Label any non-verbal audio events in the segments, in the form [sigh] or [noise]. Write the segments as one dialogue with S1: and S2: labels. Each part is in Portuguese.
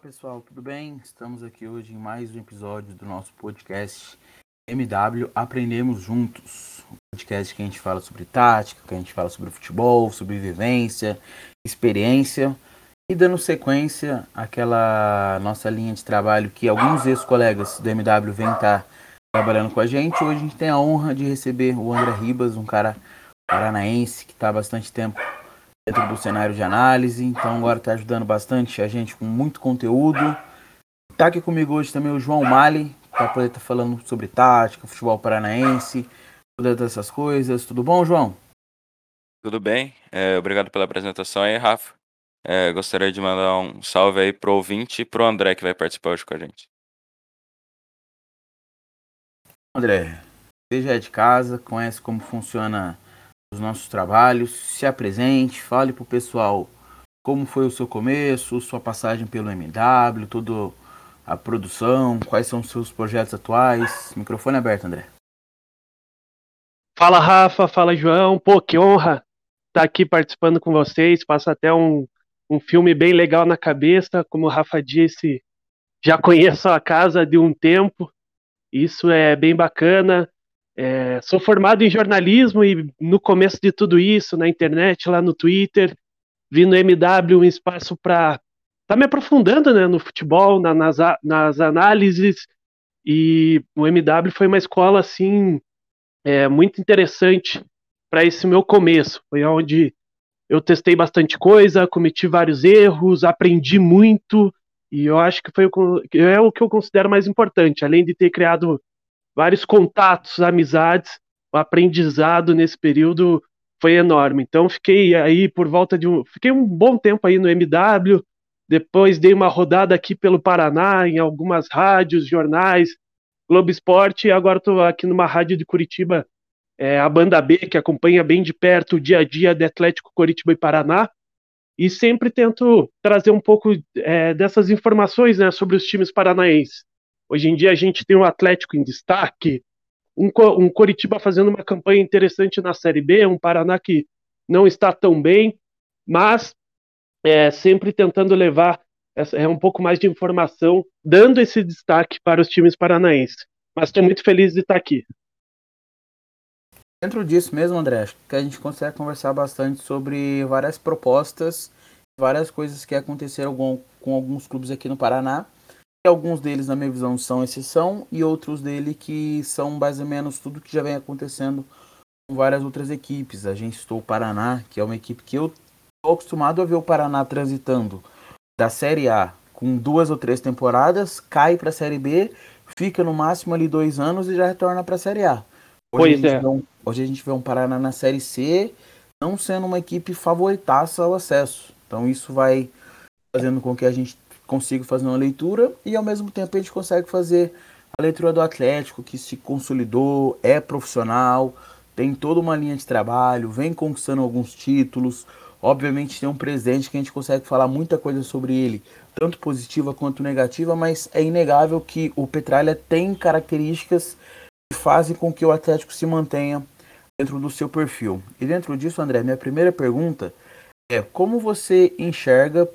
S1: pessoal, tudo bem? Estamos aqui hoje em mais um episódio do nosso podcast MW Aprendemos Juntos. Um podcast que a gente fala sobre tática, que a gente fala sobre futebol, sobre vivência, experiência e dando sequência àquela nossa linha de trabalho que alguns ex-colegas do MW vêm estar trabalhando com a gente. Hoje a gente tem a honra de receber o André Ribas, um cara paranaense que está há bastante tempo dentro do cenário de análise, então agora está ajudando bastante a gente com muito conteúdo. Tá aqui comigo hoje também o João Mali, para poder estar tá falando sobre tática, futebol paranaense, todas essas coisas. Tudo bom, João?
S2: Tudo bem, é, obrigado pela apresentação aí, Rafa. É, gostaria de mandar um salve aí pro ouvinte e pro André que vai participar hoje com a gente.
S1: André, você já é de casa, conhece como funciona os nossos trabalhos, se apresente, fale para o pessoal como foi o seu começo, sua passagem pelo MW, toda a produção, quais são os seus projetos atuais. Microfone aberto, André.
S3: Fala Rafa, fala João, pô, que honra estar tá aqui participando com vocês. Passa até um, um filme bem legal na cabeça, como o Rafa disse, já conheço a casa de um tempo, isso é bem bacana. É, sou formado em jornalismo e no começo de tudo isso, na internet, lá no Twitter, vi no MW um espaço para tá me aprofundando né, no futebol, na, nas, nas análises, e o MW foi uma escola assim é, muito interessante para esse meu começo. Foi onde eu testei bastante coisa, cometi vários erros, aprendi muito, e eu acho que foi o, é o que eu considero mais importante, além de ter criado vários contatos, amizades, o aprendizado nesse período foi enorme. Então fiquei aí por volta de um, fiquei um bom tempo aí no MW, depois dei uma rodada aqui pelo Paraná em algumas rádios, jornais, Globo Esporte e agora estou aqui numa rádio de Curitiba, é, a Banda B, que acompanha bem de perto o dia a dia de Atlético Curitiba e Paraná. E sempre tento trazer um pouco é, dessas informações né, sobre os times paranaenses. Hoje em dia a gente tem um Atlético em destaque, um, um Coritiba fazendo uma campanha interessante na Série B, um Paraná que não está tão bem, mas é, sempre tentando levar essa, é, um pouco mais de informação, dando esse destaque para os times paranaenses. Mas estou muito feliz de estar aqui.
S1: Dentro disso mesmo, André, acho que a gente consegue conversar bastante sobre várias propostas, várias coisas que aconteceram com, com alguns clubes aqui no Paraná Alguns deles, na minha visão, são exceção e outros dele que são mais ou menos tudo que já vem acontecendo com várias outras equipes. A gente estou o Paraná, que é uma equipe que eu estou acostumado a ver o Paraná transitando da Série A com duas ou três temporadas, cai para a Série B, fica no máximo ali dois anos e já retorna para a Série A. Hoje, pois a é. Um, hoje a gente vê um Paraná na Série C, não sendo uma equipe favoritaça ao acesso. Então isso vai fazendo com que a gente consigo fazer uma leitura e ao mesmo tempo a gente consegue fazer a leitura do Atlético que se consolidou, é profissional, tem toda uma linha de trabalho, vem conquistando alguns títulos. Obviamente tem um presente que a gente consegue falar muita coisa sobre ele, tanto positiva quanto negativa, mas é inegável que o Petralha tem características que fazem com que o Atlético se mantenha dentro do seu perfil. E dentro disso, André, minha primeira pergunta é como você enxerga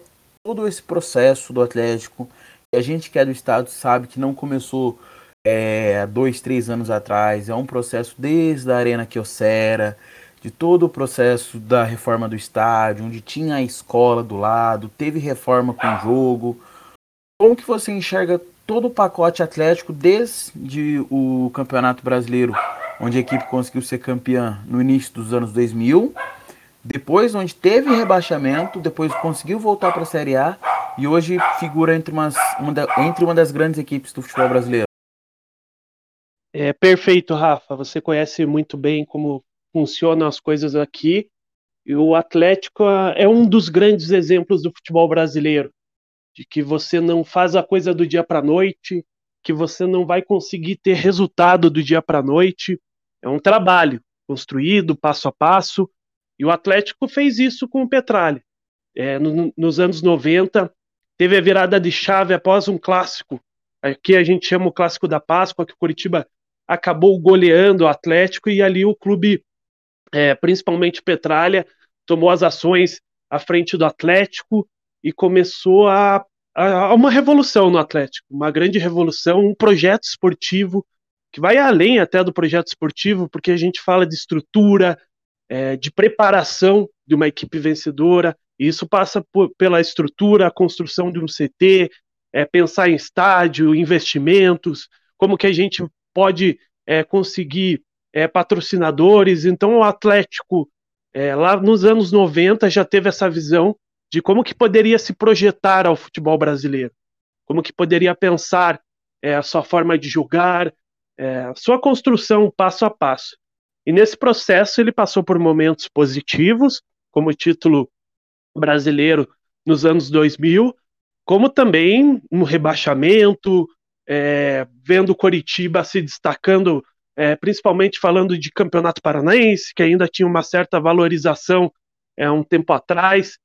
S1: todo esse processo do Atlético, e a gente que é do estado sabe que não começou é, dois, três anos atrás, é um processo desde a Arena Kiosera, de todo o processo da reforma do estádio, onde tinha a escola do lado, teve reforma com o jogo. Como que você enxerga todo o pacote atlético desde o Campeonato Brasileiro, onde a equipe conseguiu ser campeã no início dos anos 2000, depois, onde teve rebaixamento, depois conseguiu voltar para a Série A e hoje figura entre, umas, uma da, entre uma das grandes equipes do futebol brasileiro.
S3: É perfeito, Rafa. Você conhece muito bem como funcionam as coisas aqui. E o Atlético é um dos grandes exemplos do futebol brasileiro, de que você não faz a coisa do dia para noite, que você não vai conseguir ter resultado do dia para noite. É um trabalho construído passo a passo e o Atlético fez isso com o Petralha. É, no, nos anos 90, teve a virada de chave após um clássico. Aqui a gente chama o clássico da Páscoa, que o Curitiba acabou goleando o Atlético e ali o clube, é, principalmente Petralha, tomou as ações à frente do Atlético e começou a, há uma revolução no Atlético, uma grande revolução, um projeto esportivo que vai além até do projeto esportivo, porque a gente fala de estrutura, é, de preparação de uma equipe vencedora, e isso passa por, pela estrutura, a construção de um CT, é, pensar em estádio, investimentos, como que a gente pode é, conseguir é, patrocinadores. Então, o Atlético, é, lá nos anos 90, já teve essa visão de como que poderia se projetar ao futebol brasileiro, como que poderia pensar é, a sua forma de jogar, a sua construção passo a passo. E nesse processo ele passou por momentos positivos, como o título brasileiro nos anos 2000, como também um rebaixamento, é, vendo o Coritiba se destacando, é, principalmente falando de campeonato paranaense, que ainda tinha uma certa valorização é, um tempo atrás.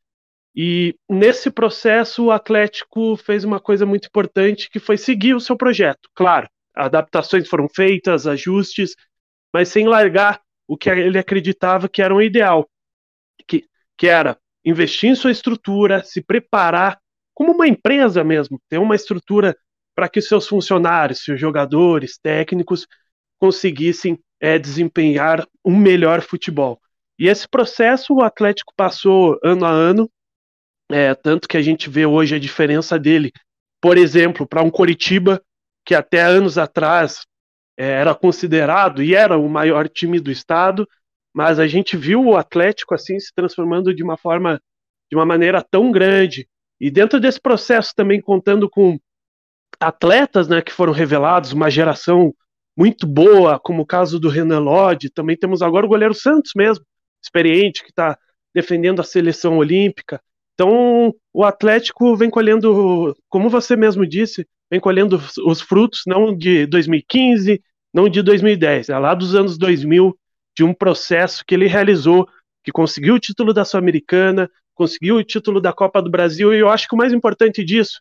S3: E nesse processo o Atlético fez uma coisa muito importante que foi seguir o seu projeto. Claro, adaptações foram feitas, ajustes, mas sem largar o que ele acreditava que era um ideal, que, que era investir em sua estrutura, se preparar como uma empresa mesmo, ter uma estrutura para que seus funcionários, seus jogadores, técnicos conseguissem é, desempenhar um melhor futebol. E esse processo o Atlético passou ano a ano, é, tanto que a gente vê hoje a diferença dele, por exemplo, para um Coritiba que até anos atrás era considerado e era o maior time do estado, mas a gente viu o Atlético assim se transformando de uma forma, de uma maneira tão grande. E dentro desse processo também contando com atletas, né, que foram revelados, uma geração muito boa, como o caso do Renan Lodge, também temos agora o goleiro Santos mesmo, experiente, que está defendendo a seleção olímpica. Então, o Atlético vem colhendo, como você mesmo disse, vem colhendo os frutos não de 2015, não de 2010, é lá dos anos 2000, de um processo que ele realizou, que conseguiu o título da Sul-Americana, conseguiu o título da Copa do Brasil, e eu acho que o mais importante disso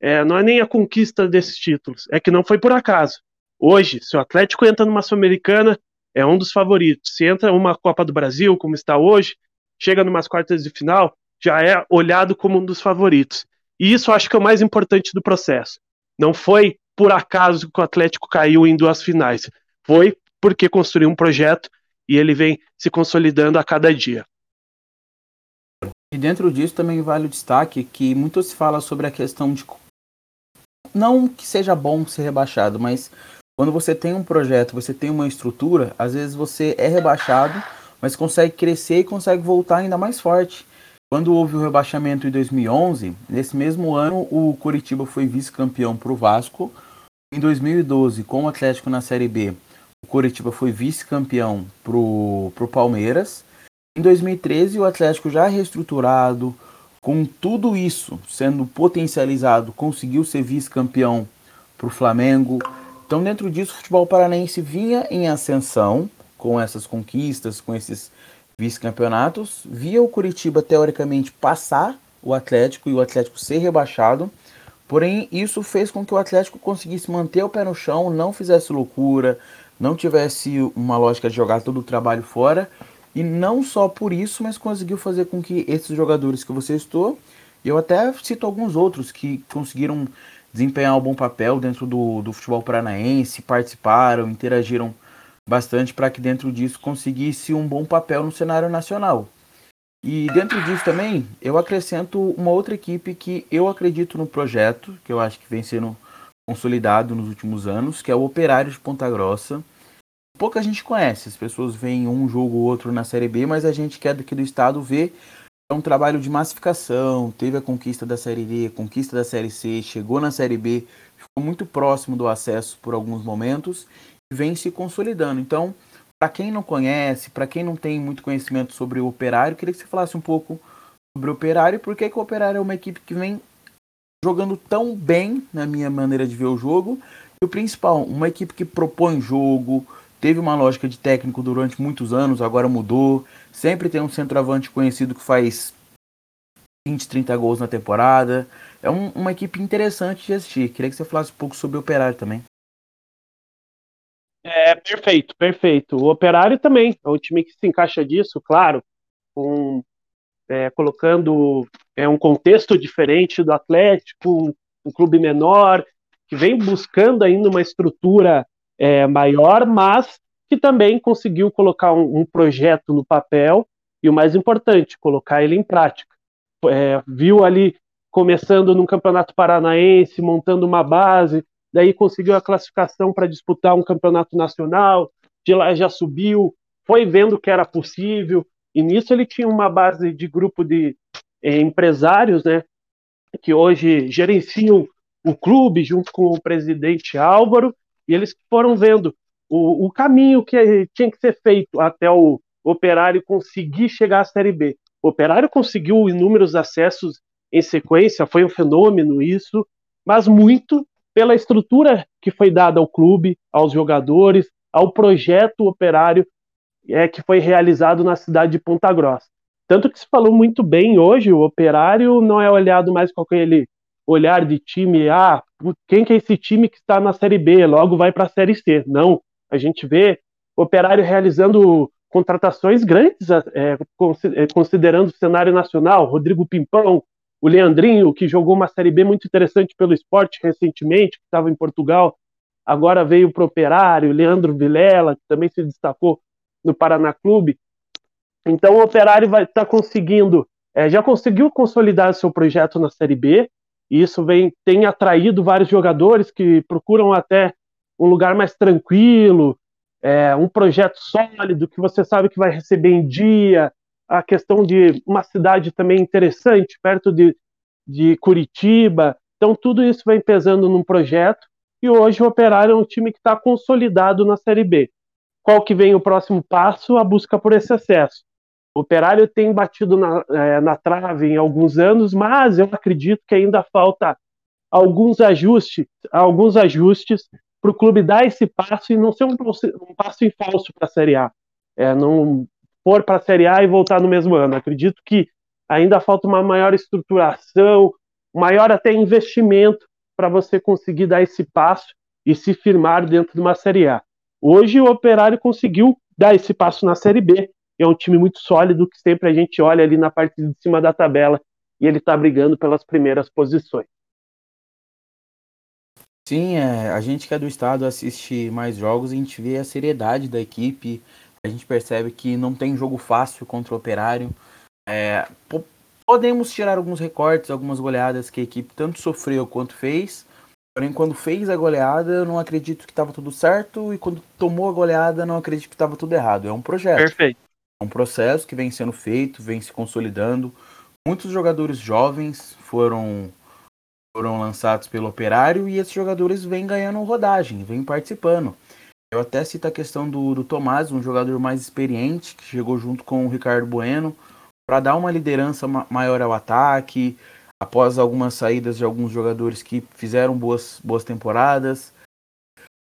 S3: é, não é nem a conquista desses títulos, é que não foi por acaso. Hoje, se o Atlético entra numa Sul-Americana, é um dos favoritos. Se entra uma Copa do Brasil, como está hoje, chega numas quartas de final, já é olhado como um dos favoritos. E isso acho que é o mais importante do processo. Não foi por acaso que o Atlético caiu em duas finais. Foi porque construiu um projeto e ele vem se consolidando a cada dia.
S1: E dentro disso também vale o destaque que muito se fala sobre a questão de não que seja bom ser rebaixado, mas quando você tem um projeto, você tem uma estrutura, às vezes você é rebaixado, mas consegue crescer e consegue voltar ainda mais forte. Quando houve o rebaixamento em 2011, nesse mesmo ano o Curitiba foi vice-campeão para o Vasco. Em 2012, com o Atlético na Série B, o Curitiba foi vice-campeão para o Palmeiras. Em 2013, o Atlético já reestruturado, com tudo isso sendo potencializado, conseguiu ser vice-campeão para o Flamengo. Então, dentro disso, o futebol paranaense vinha em ascensão com essas conquistas, com esses vice-campeonatos, via o Curitiba teoricamente passar o Atlético e o Atlético ser rebaixado. Porém, isso fez com que o Atlético conseguisse manter o pé no chão, não fizesse loucura, não tivesse uma lógica de jogar todo o trabalho fora. E não só por isso, mas conseguiu fazer com que esses jogadores que você estou, eu até cito alguns outros que conseguiram desempenhar um bom papel dentro do, do futebol paranaense, participaram, interagiram bastante para que dentro disso conseguisse um bom papel no cenário nacional. E dentro disso também, eu acrescento uma outra equipe que eu acredito no projeto, que eu acho que vem sendo consolidado nos últimos anos, que é o Operário de Ponta Grossa. Pouca gente conhece, as pessoas veem um jogo ou outro na Série B, mas a gente que é daqui do estado vê é um trabalho de massificação, teve a conquista da Série D, conquista da Série C, chegou na Série B, ficou muito próximo do acesso por alguns momentos vem se consolidando. Então, para quem não conhece, para quem não tem muito conhecimento sobre o Operário, queria que você falasse um pouco sobre o Operário e por que, que o Operário é uma equipe que vem jogando tão bem, na minha maneira de ver o jogo. E o principal, uma equipe que propõe jogo, teve uma lógica de técnico durante muitos anos, agora mudou. Sempre tem um centroavante conhecido que faz 20, 30 gols na temporada. É um, uma equipe interessante de assistir. Queria que você falasse um pouco sobre o Operário também.
S3: É, perfeito, perfeito. O Operário também é um time que se encaixa disso, claro, com, é, colocando é um contexto diferente do Atlético, um, um clube menor, que vem buscando ainda uma estrutura é, maior, mas que também conseguiu colocar um, um, projeto no papel e o mais importante, colocar ele em prática. É, viu ali começando no Campeonato Paranaense, montando uma base, daí conseguiu a classificação para disputar um campeonato nacional, de lá já subiu, foi vendo que era possível, e nisso ele tinha uma base de grupo de eh, empresários, né, que hoje gerenciam o clube junto com o presidente Álvaro, e eles foram vendo o, o caminho que tinha que ser feito até o Operário conseguir chegar à Série B. O Operário conseguiu inúmeros acessos em sequência, foi um fenômeno isso, mas muito pela estrutura que foi dada ao clube, aos jogadores, ao projeto operário é, que foi realizado na cidade de Ponta Grossa. Tanto que se falou muito bem hoje, o operário não é olhado mais com aquele olhar de time, ah, quem que é esse time que está na Série B, logo vai para a Série C. Não, a gente vê o operário realizando contratações grandes, é, é considerando o cenário nacional, Rodrigo Pimpão, o Leandrinho, que jogou uma Série B muito interessante pelo esporte recentemente, que estava em Portugal, agora veio para o Operário, Leandro Vilela, que também se destacou no Paraná Clube. Então o Operário vai estar tá conseguindo, é, já conseguiu consolidar seu projeto na Série B, e isso vem, tem atraído vários jogadores que procuram até um lugar mais tranquilo, é, um projeto sólido, que você sabe que vai receber em dia, a questão de uma cidade também interessante, perto de, de Curitiba. Então, tudo isso vem pesando num projeto. E hoje o Operário é um time que está consolidado na Série B. Qual que vem o próximo passo? A busca por esse acesso. O Operário tem batido na, é, na trave em alguns anos, mas eu acredito que ainda falta alguns ajustes, alguns ajustes para o clube dar esse passo e não ser um, um passo em falso para a Série A. É, não, for para a Série A e voltar no mesmo ano. Acredito que ainda falta uma maior estruturação, maior até investimento para você conseguir dar esse passo e se firmar dentro de uma Série A. Hoje o Operário conseguiu dar esse passo na Série B. É um time muito sólido que sempre a gente olha ali na parte de cima da tabela e ele está brigando pelas primeiras posições.
S1: Sim, é, a gente que é do estado assiste mais jogos a gente vê a seriedade da equipe, a gente percebe que não tem jogo fácil contra o Operário. É, podemos tirar alguns recortes, algumas goleadas que a equipe tanto sofreu quanto fez. Porém, quando fez a goleada, eu não acredito que estava tudo certo. E quando tomou a goleada, não acredito que estava tudo errado. É um projeto.
S3: Perfeito.
S1: É um processo que vem sendo feito, vem se consolidando. Muitos jogadores jovens foram foram lançados pelo Operário e esses jogadores vêm ganhando rodagem, vêm participando. Eu até cito a questão do, do Tomás, um jogador mais experiente, que chegou junto com o Ricardo Bueno, para dar uma liderança maior ao ataque, após algumas saídas de alguns jogadores que fizeram boas, boas temporadas.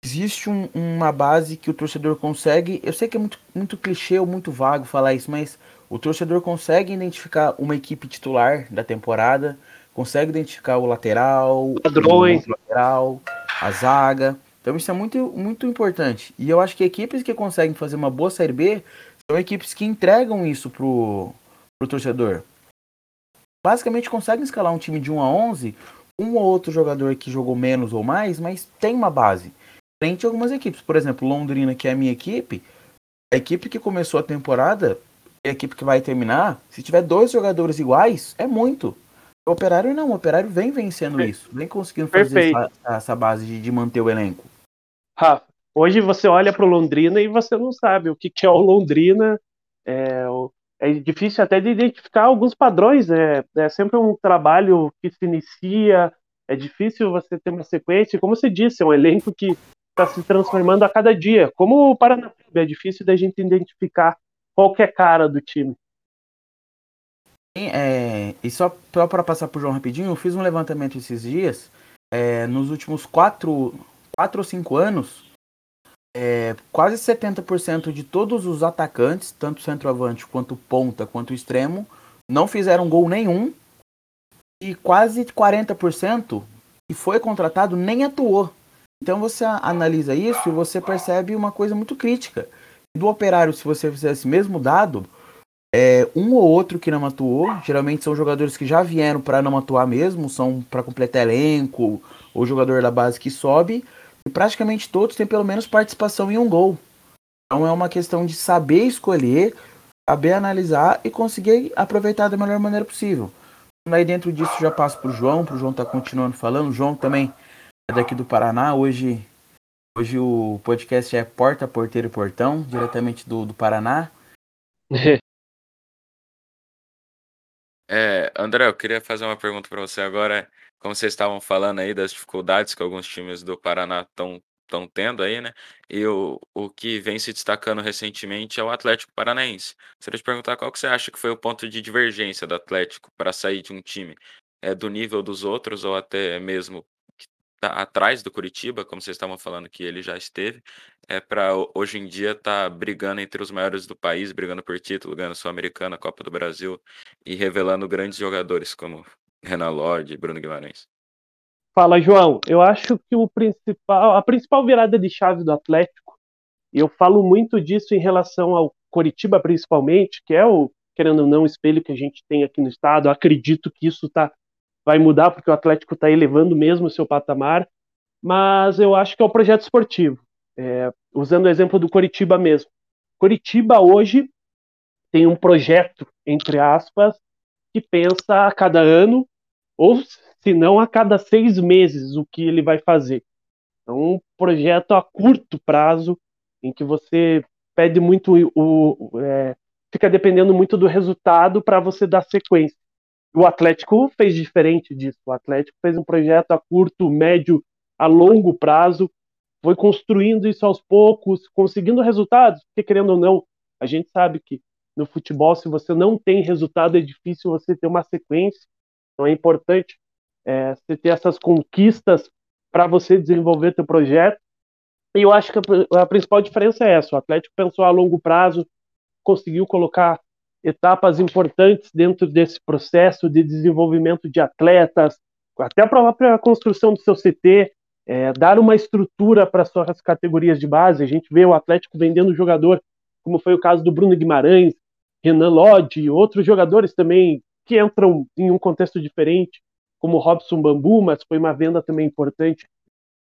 S1: Existe um, uma base que o torcedor consegue. Eu sei que é muito, muito clichê ou muito vago falar isso, mas o torcedor consegue identificar uma equipe titular da temporada, consegue identificar o lateral,
S3: Padrões.
S1: o lateral, a zaga. Então isso é muito, muito importante. E eu acho que equipes que conseguem fazer uma boa Série B são equipes que entregam isso pro, pro torcedor. Basicamente conseguem escalar um time de 1 a 11, um ou outro jogador que jogou menos ou mais, mas tem uma base. Frente a algumas equipes. Por exemplo, Londrina, que é a minha equipe, a equipe que começou a temporada e a equipe que vai terminar, se tiver dois jogadores iguais, é muito. O Operário não, o Operário vem vencendo isso, vem conseguindo fazer essa, essa, base de, de manter o elenco.
S3: Rafa, hoje você olha para o Londrina e você não sabe o que, que é o Londrina. É, é, difícil até de identificar alguns padrões. É, é sempre um trabalho que se inicia, é difícil você ter uma sequência. Como você disse, é um elenco que está se transformando a cada dia. Como o Paraná, é difícil da gente identificar qualquer cara do time.
S1: É, e só para passar por João rapidinho, eu fiz um levantamento esses dias. É, nos últimos quatro, 4 ou 5 anos, é, quase 70% de todos os atacantes, tanto centroavante quanto ponta quanto extremo, não fizeram gol nenhum. E quase 40% que foi contratado nem atuou. Então você analisa isso e você percebe uma coisa muito crítica. Do operário, se você fizesse esse mesmo dado, É, um ou outro que não atuou, geralmente são jogadores que já vieram para não atuar mesmo, são para completar elenco, ou jogador da base que sobe, e praticamente todos têm pelo menos participação em um gol. Então é uma questão de saber escolher, saber analisar e conseguir aproveitar da melhor maneira possível. Aí dentro disso já passo para o João, para o João tá continuando falando. O João também é daqui do Paraná, hoje Hoje o podcast é Porta, Porteiro e Portão, diretamente do, do Paraná. [laughs]
S2: É, André, eu queria fazer uma pergunta para você agora. Como vocês estavam falando aí das dificuldades que alguns times do Paraná estão estão tendo aí, né? E o, o que vem se destacando recentemente é o Atlético Paranaense. Seria te perguntar qual que você acha que foi o ponto de divergência do Atlético para sair de um time é do nível dos outros ou até mesmo tá atrás do Curitiba, como vocês estavam falando que ele já esteve, é para hoje em dia tá brigando entre os maiores do país, brigando por título, ganhando Sul-Americana, Copa do Brasil e revelando grandes jogadores como Renan Lodge e Bruno Guimarães.
S3: Fala, João. Eu acho que o principal, a principal virada de chave do Atlético, e eu falo muito disso em relação ao Coritiba principalmente, que é o, querendo ou não, o espelho que a gente tem aqui no estado. Eu acredito que isso tá vai mudar porque o Atlético está elevando mesmo o seu patamar, mas eu acho que é o projeto esportivo. É, usando o exemplo do Coritiba mesmo. Coritiba hoje tem um projeto, entre aspas, que pensa a cada ano, ou se não a cada seis meses, o que ele vai fazer. É um projeto a curto prazo, em que você pede muito, o é, fica dependendo muito do resultado para você dar sequência. O Atlético fez diferente disso. O Atlético fez um projeto a curto, médio, a longo prazo, foi construindo isso aos poucos, conseguindo resultados, porque querendo ou não, a gente sabe que no futebol, se você não tem resultado, é difícil você ter uma sequência. Então é importante é, você ter essas conquistas para você desenvolver seu projeto. E eu acho que a, a principal diferença é essa: o Atlético pensou a longo prazo, conseguiu colocar etapas importantes dentro desse processo de desenvolvimento de atletas, até a própria construção do seu CT, é, dar uma estrutura para suas categorias de base. A gente vê o Atlético vendendo jogador, como foi o caso do Bruno Guimarães, Renan Lodge e outros jogadores também que entram em um contexto diferente, como Robson Bambu, mas foi uma venda também importante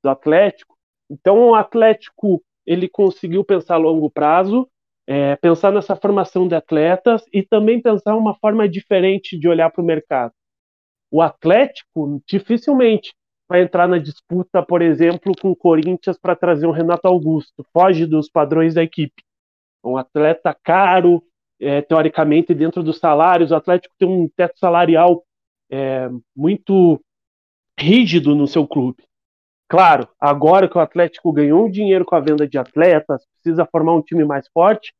S3: do Atlético. Então o Atlético ele conseguiu pensar a longo prazo, é, pensar nessa formação de atletas e também pensar uma forma diferente de olhar para o mercado. O Atlético dificilmente vai entrar na disputa, por exemplo, com o Corinthians para trazer um Renato Augusto, foge dos padrões da equipe. Um atleta caro, é, teoricamente, dentro dos salários, o Atlético tem um teto salarial é, muito rígido no seu clube. Claro, agora que o Atlético ganhou dinheiro com a venda de atletas, precisa formar um time mais forte,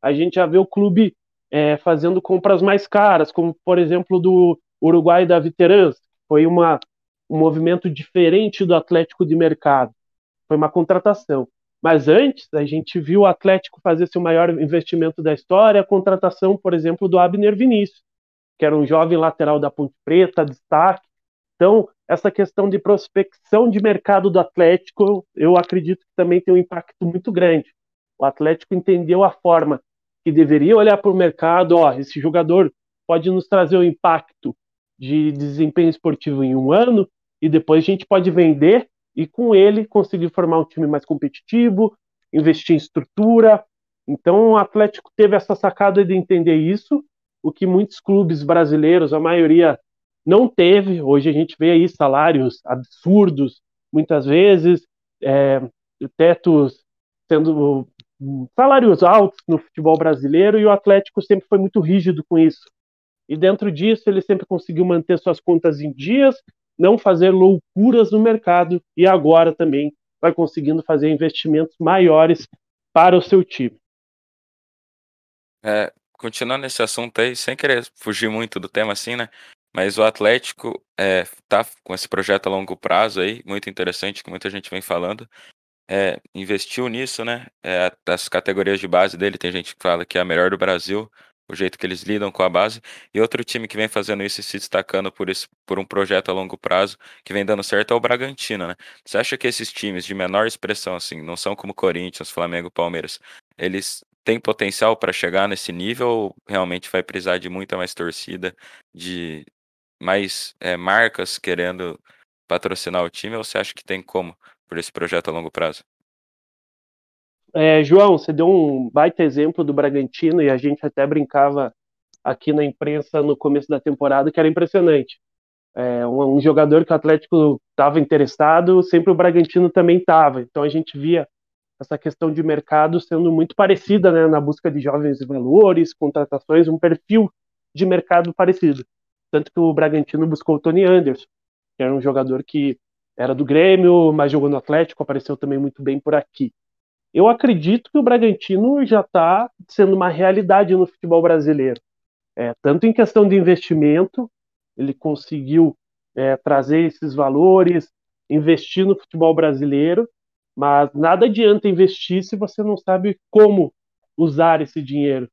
S3: a gente já vê o clube é, fazendo compras mais caras, como por exemplo do Uruguai da Veterans, foi uma, um movimento diferente do Atlético de mercado, foi uma contratação. Mas antes, a gente viu o Atlético fazer seu maior investimento da história, a contratação, por exemplo, do Abner Vinícius, que era um jovem lateral da Ponte Preta, destaque. Então, essa questão de prospecção de mercado do Atlético, eu acredito que também tem um impacto muito grande. O Atlético entendeu a forma que deveria olhar para o mercado, ó, esse jogador pode nos trazer um impacto de desempenho esportivo em um ano e depois a gente pode vender e com ele conseguir formar um time mais competitivo, investir em estrutura. Então o Atlético teve essa sacada de entender isso, o que muitos clubes brasileiros, a maioria não teve. Hoje a gente vê aí salários absurdos, muitas vezes, é, tetos sendo salários altos no futebol brasileiro e o Atlético sempre foi muito rígido com isso. E dentro disso, ele sempre conseguiu manter suas contas em dias, não fazer loucuras no mercado e agora também vai conseguindo fazer investimentos maiores para o seu time.
S2: É, continuando nesse assunto aí, sem querer fugir muito do tema assim, né? Mas o Atlético é, tá com esse projeto a longo prazo aí, muito interessante, que muita gente vem falando. É, investiu nisso, né, eh, as categorias de base dele, tem gente que fala que é a melhor do Brasil, o jeito que eles lidam com a base, e outro time que vem fazendo isso e se destacando por isso por um projeto a longo prazo, que vem dando certo é o Bragantino, né. Você acha que esses times de menor expressão, assim, não são como Corinthians, Flamengo, Palmeiras, eles tem potencial para chegar nesse nível ou realmente vai precisar de muita mais torcida, de mais é, marcas querendo patrocinar o time, ou você acha que tem como por esse projeto a longo prazo?
S3: É, João, você deu um baita exemplo do Bragantino e a gente até brincava aqui na imprensa no começo da temporada que era impressionante. É, um, um, jogador que o Atlético estava interessado, sempre o Bragantino também estava. Então a gente via essa questão de mercado sendo muito parecida né, na busca de jovens valores, contratações, um perfil de mercado parecido. Tanto que o Bragantino buscou o Tony Anderson, que era um jogador que era do Grêmio, mas jogou no Atlético, apareceu também muito bem por aqui. Eu acredito que o Bragantino já está sendo uma realidade no futebol brasileiro. É, tanto em questão de investimento, ele conseguiu é, trazer esses valores, investir no futebol brasileiro, mas nada adianta investir se você não sabe como usar esse dinheiro.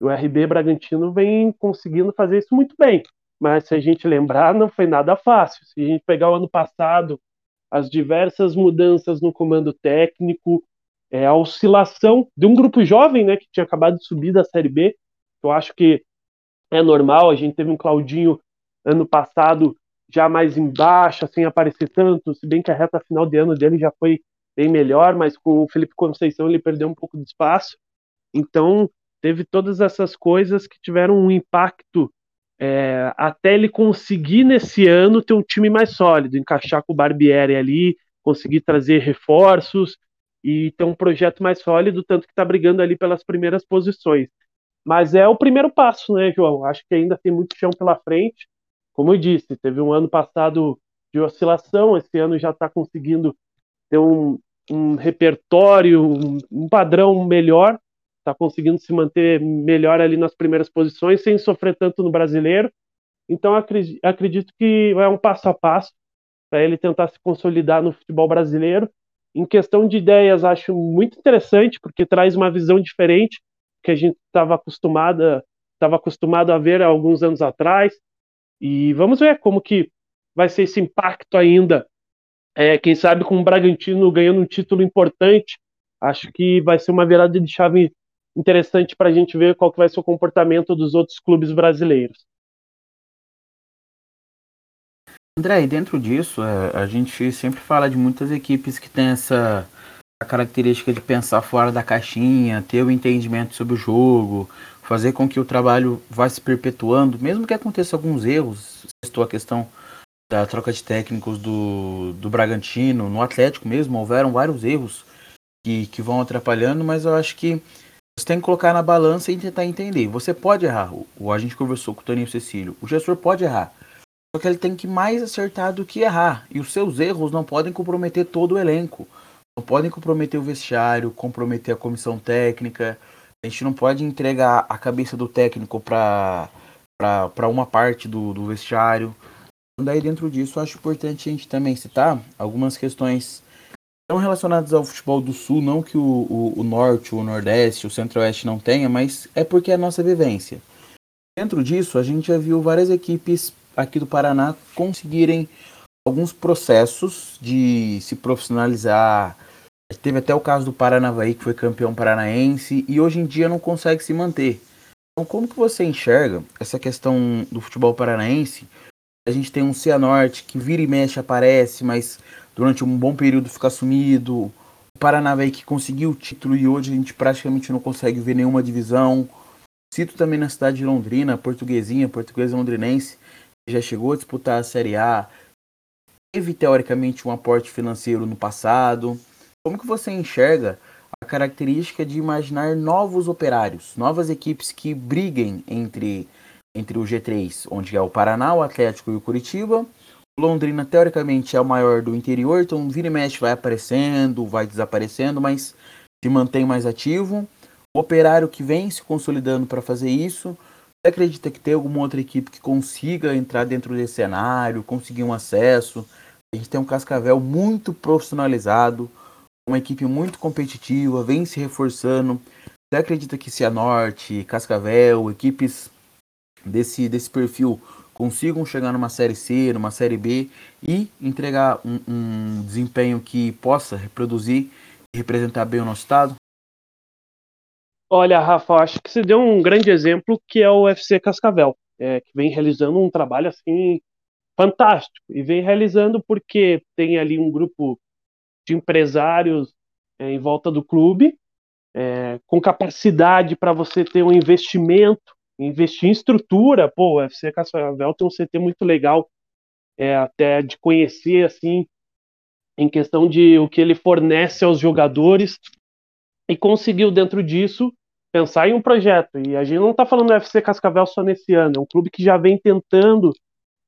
S3: O RB Bragantino vem conseguindo fazer isso muito bem, mas se a gente lembrar, não foi nada fácil. Se a gente pegar o ano passado, as diversas mudanças no comando técnico, é, a oscilação de um grupo jovem, né, que tinha acabado de subir da Série B, eu acho que é normal. A gente teve um Claudinho ano passado já mais embaixo, sem aparecer tanto, se bem que a reta final de ano dele já foi bem melhor, mas com o Felipe Conceição ele perdeu um pouco de espaço. Então, teve todas essas coisas que tiveram um impacto é, até ele conseguir nesse ano ter um time mais sólido, encaixar com o Barbieri ali, conseguir trazer reforços e ter um projeto mais sólido, tanto que está brigando ali pelas primeiras posições. Mas é o primeiro passo, né, João? Acho que ainda tem muito chão pela frente. Como eu disse, teve um ano passado de oscilação, esse ano já está conseguindo ter um, um repertório, um, um padrão melhor, está conseguindo se manter melhor ali nas primeiras posições, sem sofrer tanto no brasileiro. Então, acredito, que é um passo a passo para ele tentar se consolidar no futebol brasileiro. Em questão de ideias, acho muito interessante, porque traz uma visão diferente que a gente estava acostumada estava acostumado a ver há alguns anos atrás. E vamos ver como que vai ser esse impacto ainda é, quem sabe com o Bragantino ganhando um título importante, acho que vai ser uma virada de chave interessante para a gente ver qual que vai ser o comportamento dos outros clubes brasileiros.
S1: André, e dentro disso, é, a gente sempre fala de muitas equipes que têm essa característica de pensar fora da caixinha, ter o entendimento sobre o jogo, fazer com que o trabalho vá se perpetuando, mesmo que aconteça alguns erros. Estou a questão da troca de técnicos do, do Bragantino, no Atlético mesmo, houveram vários erros que, que vão atrapalhando, mas eu acho que você tem que colocar na balança e tentar entender. Você pode errar, o, a gente conversou com o Toninho Cecílio, o gestor pode errar, só que ele tem que mais acertar do que errar, e os seus erros não podem comprometer todo o elenco, não podem comprometer o vestiário, comprometer a comissão técnica, a gente não pode entregar a cabeça do técnico para uma parte do, do vestiário, Daí dentro disso, acho importante a gente também citar algumas questões não relacionadas ao futebol do Sul, não que o, o, o Norte, o Nordeste, o Centro-Oeste não tenha, mas é porque é a nossa vivência. Dentro disso, a gente já viu várias equipes aqui do Paraná conseguirem alguns processos de se profissionalizar. Teve até o caso do Paranavaí, que foi campeão paranaense, e hoje em dia não consegue se manter. Então, como que você enxerga essa questão do futebol paranaense a gente tem um Cianorte que vira e mexe aparece, mas durante um bom período fica sumido. O Paranavaí que conseguiu o título e hoje a gente praticamente não consegue ver nenhuma divisão. Cito também na cidade de Londrina, a portuguesinha, portuguesa londrinense, já chegou a disputar a Série A. Teve teoricamente um aporte financeiro no passado. Como que você enxerga a característica de imaginar novos operários, novas equipes que briguem entre entre o G3, onde é o Paraná, o Atlético e o Curitiba. Londrina, teoricamente, é o maior do interior, então vira e mexe vai aparecendo, vai desaparecendo, mas se mantém mais ativo. O operário que vem se consolidando para fazer isso. Você acredita que tem alguma outra equipe que consiga entrar dentro desse cenário, conseguir um acesso? A gente tem um Cascavel muito profissionalizado, uma equipe muito competitiva, vem se reforçando. Você acredita que Cianorte, Cascavel, equipes desse, desse perfil consigam chegar numa série C, numa série B e entregar um, um desempenho que possa reproduzir e representar bem o nosso estado?
S3: Olha, Rafa, acho que você deu um grande exemplo que é o UFC Cascavel, é, que vem realizando um trabalho assim fantástico e vem realizando porque tem ali um grupo de empresários é, em volta do clube é, com capacidade para você ter um investimento, investir em estrutura. Pô, o UFC Cascavel tem um CT muito legal, é, até de conhecer assim em questão de o que ele fornece aos jogadores e conseguiu dentro disso pensar em um projeto. E a gente não está falando do FC Cascavel só nesse ano, é um clube que já vem tentando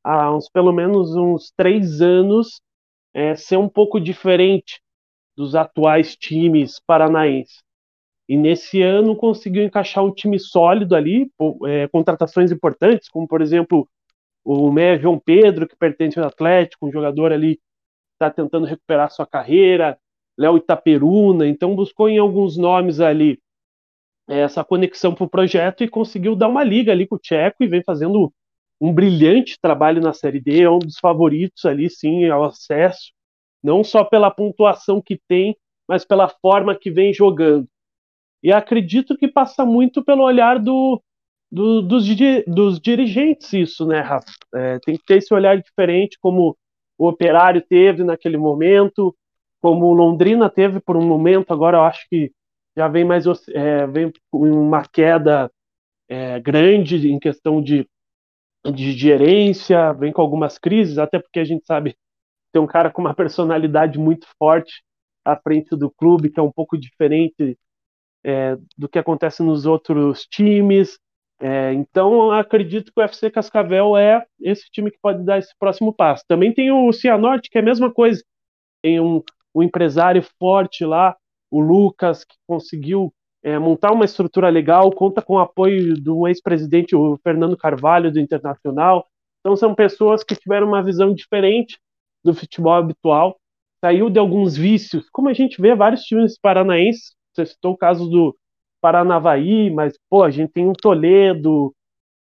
S3: há uns pelo menos uns três anos é, ser um pouco diferente dos atuais times paranaenses. E nesse ano conseguiu encaixar um time sólido ali, é, contratações importantes, como por exemplo o Meia João Pedro, que pertence ao Atlético, um jogador ali está tentando recuperar sua carreira, Léo Itaperuna, então buscou em alguns nomes ali essa conexão para o projeto e conseguiu dar uma liga ali com o Tcheco e vem fazendo um brilhante trabalho na Série D, é um dos favoritos ali, sim, ao acesso, não só pela pontuação que tem, mas pela forma que vem jogando. E acredito que passa muito pelo olhar do, do dos, dos, dirigentes, isso, né, Rafa? É, tem que ter esse olhar diferente, como o Operário teve naquele momento, como Londrina teve por um momento, agora eu acho que já vem mais é, vem uma queda é, grande em questão de, de gerência, vem com algumas crises, até porque a gente sabe tem um cara com uma [laughs] personalidade muito forte à frente do clube, que é um pouco diferente é, do que acontece nos outros times. É, então, acredito que o FC Cascavel é esse time que pode dar esse próximo passo. Também tem o Cianorte, que é a mesma coisa. Tem um, um empresário forte lá, o Lucas, que conseguiu é, montar uma estrutura legal, conta com o apoio do ex-presidente, o Fernando Carvalho, do Internacional. Então, são pessoas que tiveram uma visão diferente do futebol habitual, saiu de alguns vícios, como a gente vê vários times paranaenses, você citou o caso do Paranavaí, mas, pô, a gente tem um Toledo,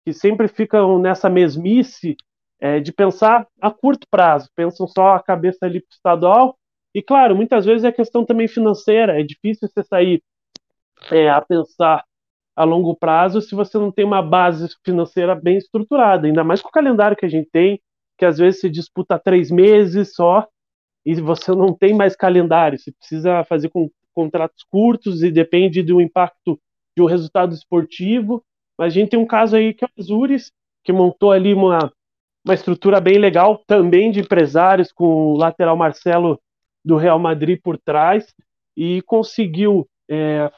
S3: que sempre ficam nessa mesmice é, de pensar a curto prazo, pensam só a cabeça ali para o estadual, e claro, muitas vezes é questão também financeira, é difícil você sair é, a pensar a longo prazo se você não tem uma base financeira bem estruturada, ainda mais com o calendário que a gente tem, que às vezes se disputa três meses só e você não tem mais calendário, você precisa fazer com contratos curtos e depende do impacto de um resultado esportivo. Mas a gente tem um caso aí que é o Azures, que montou ali uma, uma estrutura bem legal, também de empresários, com o lateral Marcelo do Real Madrid por trás, e conseguiu, é,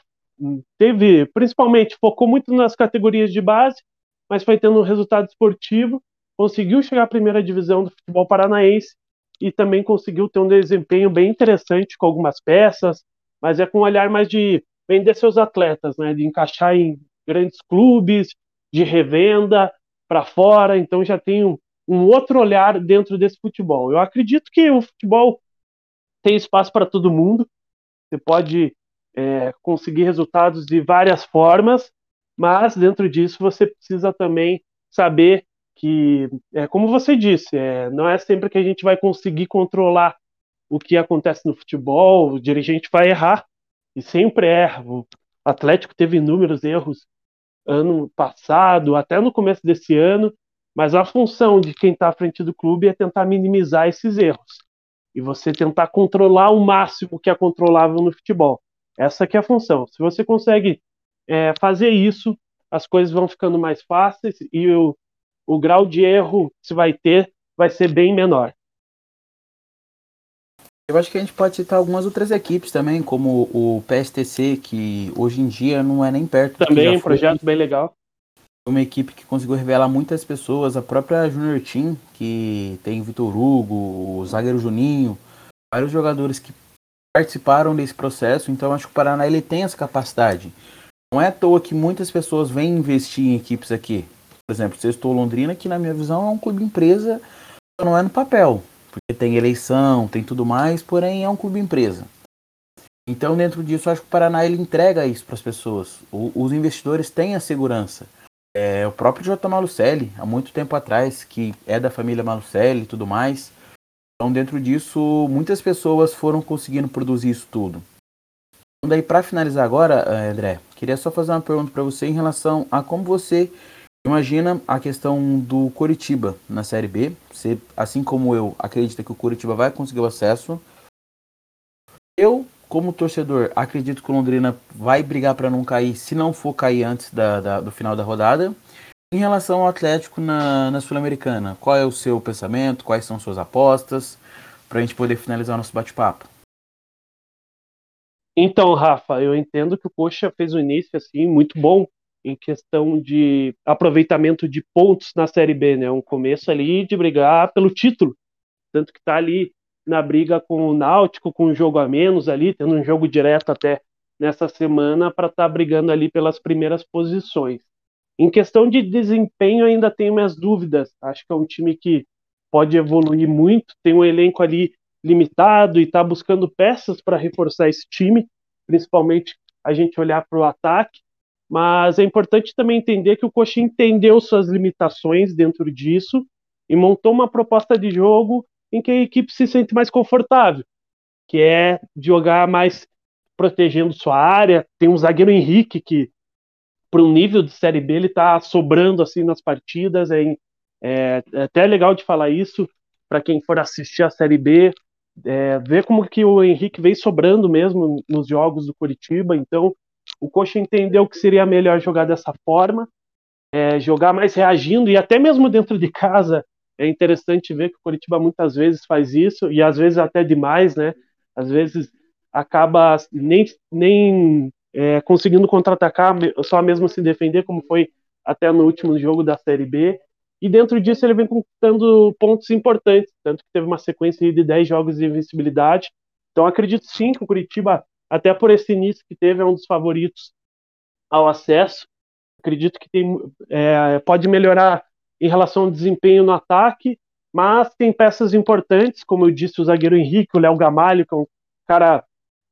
S3: teve, principalmente, focou muito nas categorias de base, mas foi tendo um resultado esportivo, conseguiu chegar à primeira divisão do futebol paranaense e também conseguiu ter um desempenho bem interessante com algumas peças, mas é com um olhar mais de vender seus atletas, né, de encaixar em grandes clubes, de revenda para fora, então já tem um, um outro olhar dentro desse futebol. Eu acredito que o futebol tem espaço para todo mundo, você pode é, conseguir resultados de várias formas, mas dentro disso você precisa também saber que, é, como você disse, é, não é sempre que a gente vai conseguir controlar o que acontece no futebol, o dirigente vai errar, e sempre erra. O Atlético teve inúmeros erros ano passado, até no começo desse ano, mas a função de quem está à frente do clube é tentar minimizar esses erros e você tentar controlar o máximo que é controlável no futebol. Essa que é a função. Se você consegue é, fazer isso, as coisas vão ficando mais fáceis e o, o grau de erro que você vai ter vai ser bem menor.
S1: Eu acho que a gente pode citar algumas outras equipes também, como o PSTC, que hoje em dia não é nem perto.
S3: Também um projeto bem legal.
S1: Uma equipe que conseguiu revelar muitas pessoas, a própria Junior Team, que tem o Vitor Hugo, o zagueiro Juninho, vários jogadores que participaram desse processo, então acho que o Paraná ele tem essa capacidade. Não é à toa que muitas pessoas vêm investir em equipes aqui. Por exemplo, se eu estou Londrina, que na minha visão é um clube empresa, não é no papel porque tem eleição, tem tudo mais, porém é um clube empresa. Então, dentro disso, acho que o Paraná ele entrega isso para as pessoas. O, os investidores têm a segurança. É, o próprio J. Malucelli, há muito tempo atrás, que é da família Malucelli e tudo mais. Então, dentro disso, muitas pessoas foram conseguindo produzir isso tudo. Daí, para finalizar agora, eh, André, queria só fazer uma pergunta para você em relação a como você imagina a questão do Coritiba na Série B. Você, assim como eu, acredita que o Coritiba vai conseguir o acesso. Eu, como torcedor, acredito que o Londrina vai brigar para não cair, se não for cair antes da, da, do final da rodada. Em relação ao Atlético na, na Sul-Americana, qual é o seu pensamento? Quais são suas apostas? Para a gente poder finalizar o nosso bate-papo.
S3: Então, Rafa, eu entendo que o Coxa fez um início assim muito bom em questão de aproveitamento de pontos na Série B, né? Um começo ali de brigar pelo título, tanto que está ali na briga com o Náutico, com um jogo a menos ali, tendo um jogo direto até nessa semana para estar tá brigando ali pelas primeiras posições. Em questão de desempenho, ainda tenho minhas dúvidas. Acho que é um time que pode evoluir muito, tem um elenco ali limitado e está buscando peças para reforçar esse time, principalmente a gente olhar para o ataque. Mas é importante também entender que o Coxa entendeu suas limitações dentro disso e montou uma proposta de jogo em que a equipe se sente mais confortável, que é jogar mais protegendo sua área. Tem um zagueiro Henrique que, para um nível de Série B, ele está sobrando assim nas partidas. É, é, é até legal de falar isso para quem for assistir a Série B é, ver como que o Henrique vem sobrando mesmo nos jogos do Curitiba. Então, o Coxa entendeu que seria melhor jogar dessa forma, é, jogar mais reagindo e até mesmo dentro de casa. É interessante ver que o Curitiba muitas vezes faz isso e às vezes até demais, né? Às vezes acaba nem, nem é, conseguindo contra-atacar, só mesmo se defender, como foi até no último jogo da Série B. E dentro disso ele vem conquistando pontos importantes, tanto que teve uma sequência de 10 jogos de invencibilidade. Então acredito sim que o Curitiba, até por esse início que teve, é um dos favoritos ao acesso. Acredito que tem, é, pode melhorar em relação ao desempenho no ataque, mas tem peças importantes, como eu disse, o zagueiro Henrique, o Léo Gamalho, que é um cara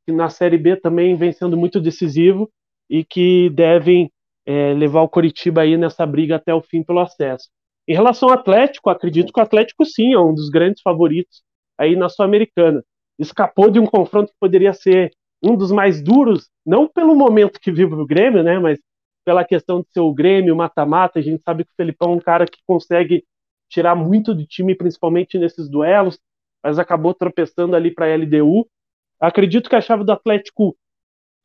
S3: que na Série B também vem sendo muito decisivo e que devem é, levar o Curitiba aí nessa briga até o fim pelo acesso. Em relação ao Atlético, acredito que o Atlético sim é um dos grandes favoritos aí na Sul-Americana. Escapou de um confronto que poderia ser um dos mais duros, não pelo momento que vive o Grêmio, né, mas pela questão de ser o Grêmio, mata-mata. A gente sabe que o Felipão é um cara que consegue tirar muito do time, principalmente nesses duelos, mas acabou tropeçando ali para a LDU. Acredito que a chave do Atlético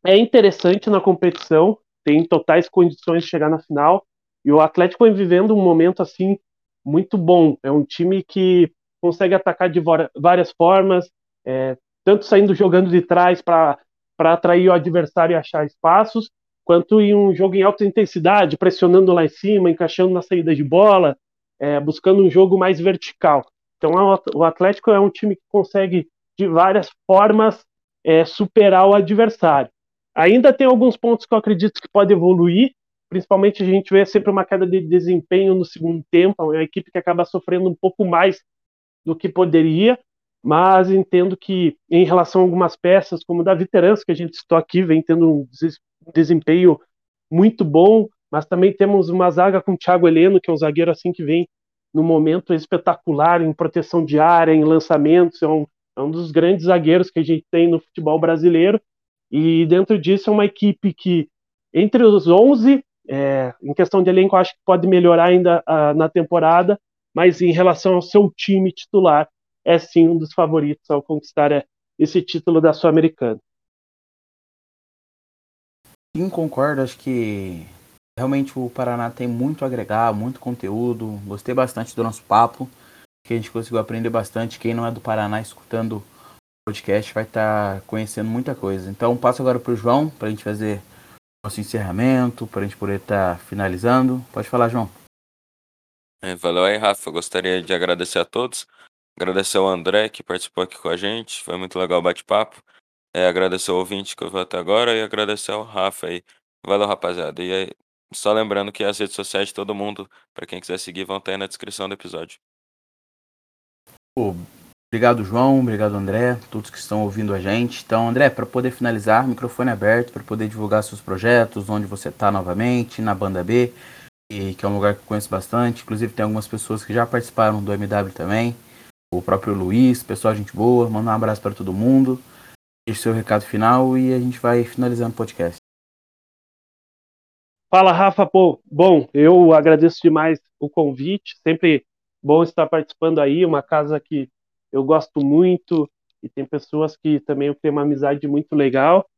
S3: é interessante na competição, tem totais condições de chegar na final. E o Atlético vem vivendo um momento assim muito bom. É um time que consegue atacar de várias formas, é, tanto saindo jogando de trás para atrair o adversário e achar espaços, quanto em um jogo em alta intensidade, pressionando lá em cima, encaixando na saída de bola, é, buscando um jogo mais vertical. Então o Atlético é um time que consegue de várias formas é, superar o adversário. Ainda tem alguns pontos que eu acredito que pode evoluir, principalmente a gente vê sempre uma queda de desempenho no segundo tempo, é uma equipe que acaba sofrendo um pouco mais do que poderia, mas entendo que em relação a algumas peças, como o Davi Terança, que a gente citou aqui, vem tendo um desempenho muito bom, mas também temos uma zaga com o Thiago Heleno, que é um zagueiro assim que vem no momento espetacular em proteção de área, em lançamentos, é um, é um dos grandes zagueiros que a gente tem no futebol brasileiro, e dentro disso é uma equipe que entre os 11 é, em questão de elenco, acho que pode melhorar ainda uh, na temporada, mas em relação ao seu time titular, é sim um dos favoritos ao conquistar é, esse título da Sul-Americana.
S1: Sim, concordo. Acho que realmente o Paraná tem muito a agregar, muito conteúdo. Gostei bastante do nosso papo, que a gente conseguiu aprender bastante. Quem não é do Paraná escutando o podcast vai estar tá conhecendo muita coisa. Então, passo agora para o João, para a gente fazer nosso encerramento, para a gente poder estar tá finalizando. Pode falar, João.
S2: É, valeu aí, Rafa. gostaria de agradecer a todos. Agradecer ao André que participou aqui com a gente. Foi muito legal o bate-papo. É, agradecer ao ouvinte que eu vou até agora e agradecer ao Rafa aí. Valeu, rapaziada. E aí, só lembrando que as redes sociais de todo mundo, para quem quiser seguir, vão estar aí na descrição do episódio.
S1: Obrigado, João. Obrigado, André. Todos que estão ouvindo a gente. Então, André, para poder finalizar, microfone aberto para poder divulgar seus projetos, onde você está novamente, na Banda B, e, que é um lugar que eu conheço bastante. Inclusive, tem algumas pessoas que já participaram do MW também. O próprio Luiz, pessoal, gente boa. Manda um abraço para todo mundo. Deixe seu recado final e a gente vai finalizando o podcast.
S3: Fala, Rafa. Pô, bom, eu agradeço demais o convite. Sempre bom estar participando aí. Uma casa que eu gosto muito e tem pessoas que também eu tenho uma amizade muito legal.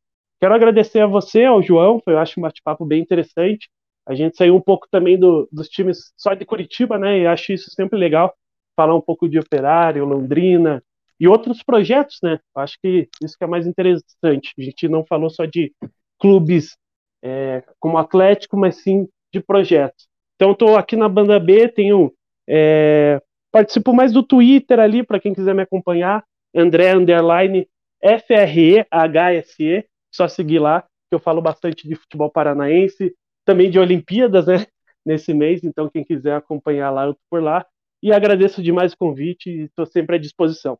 S3: Quero agradecer a você, ao João. Eu acho um bate-papo bem interessante. A gente saiu um pouco também do, dos times só de Curitiba, né? E acho isso sempre legal. Falar um pouco de Operário, Londrina e outros projetos, né? Acho que isso que é mais interessante. A gente não falou só de clubes é, como Atlético, mas sim de projetos. Então, estou aqui na banda B, tenho é, participo mais do Twitter ali para quem quiser me acompanhar, André underline F R E H S E, só seguir lá que eu falo bastante de futebol paranaense, também de Olimpíadas, né? [laughs] Nesse mês, então quem quiser acompanhar lá, eu por lá. E agradeço demais o convite e estou sempre à disposição.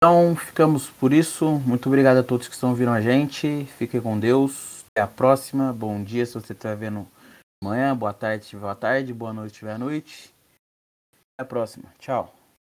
S1: Então, ficamos por isso. Muito obrigado a todos que estão ouvindo a gente. Fiquem com Deus. Até a próxima. Bom dia se você estiver vendo amanhã. Boa tarde se tiver boa tarde. Boa noite se tiver noite. Até a próxima. Tchau.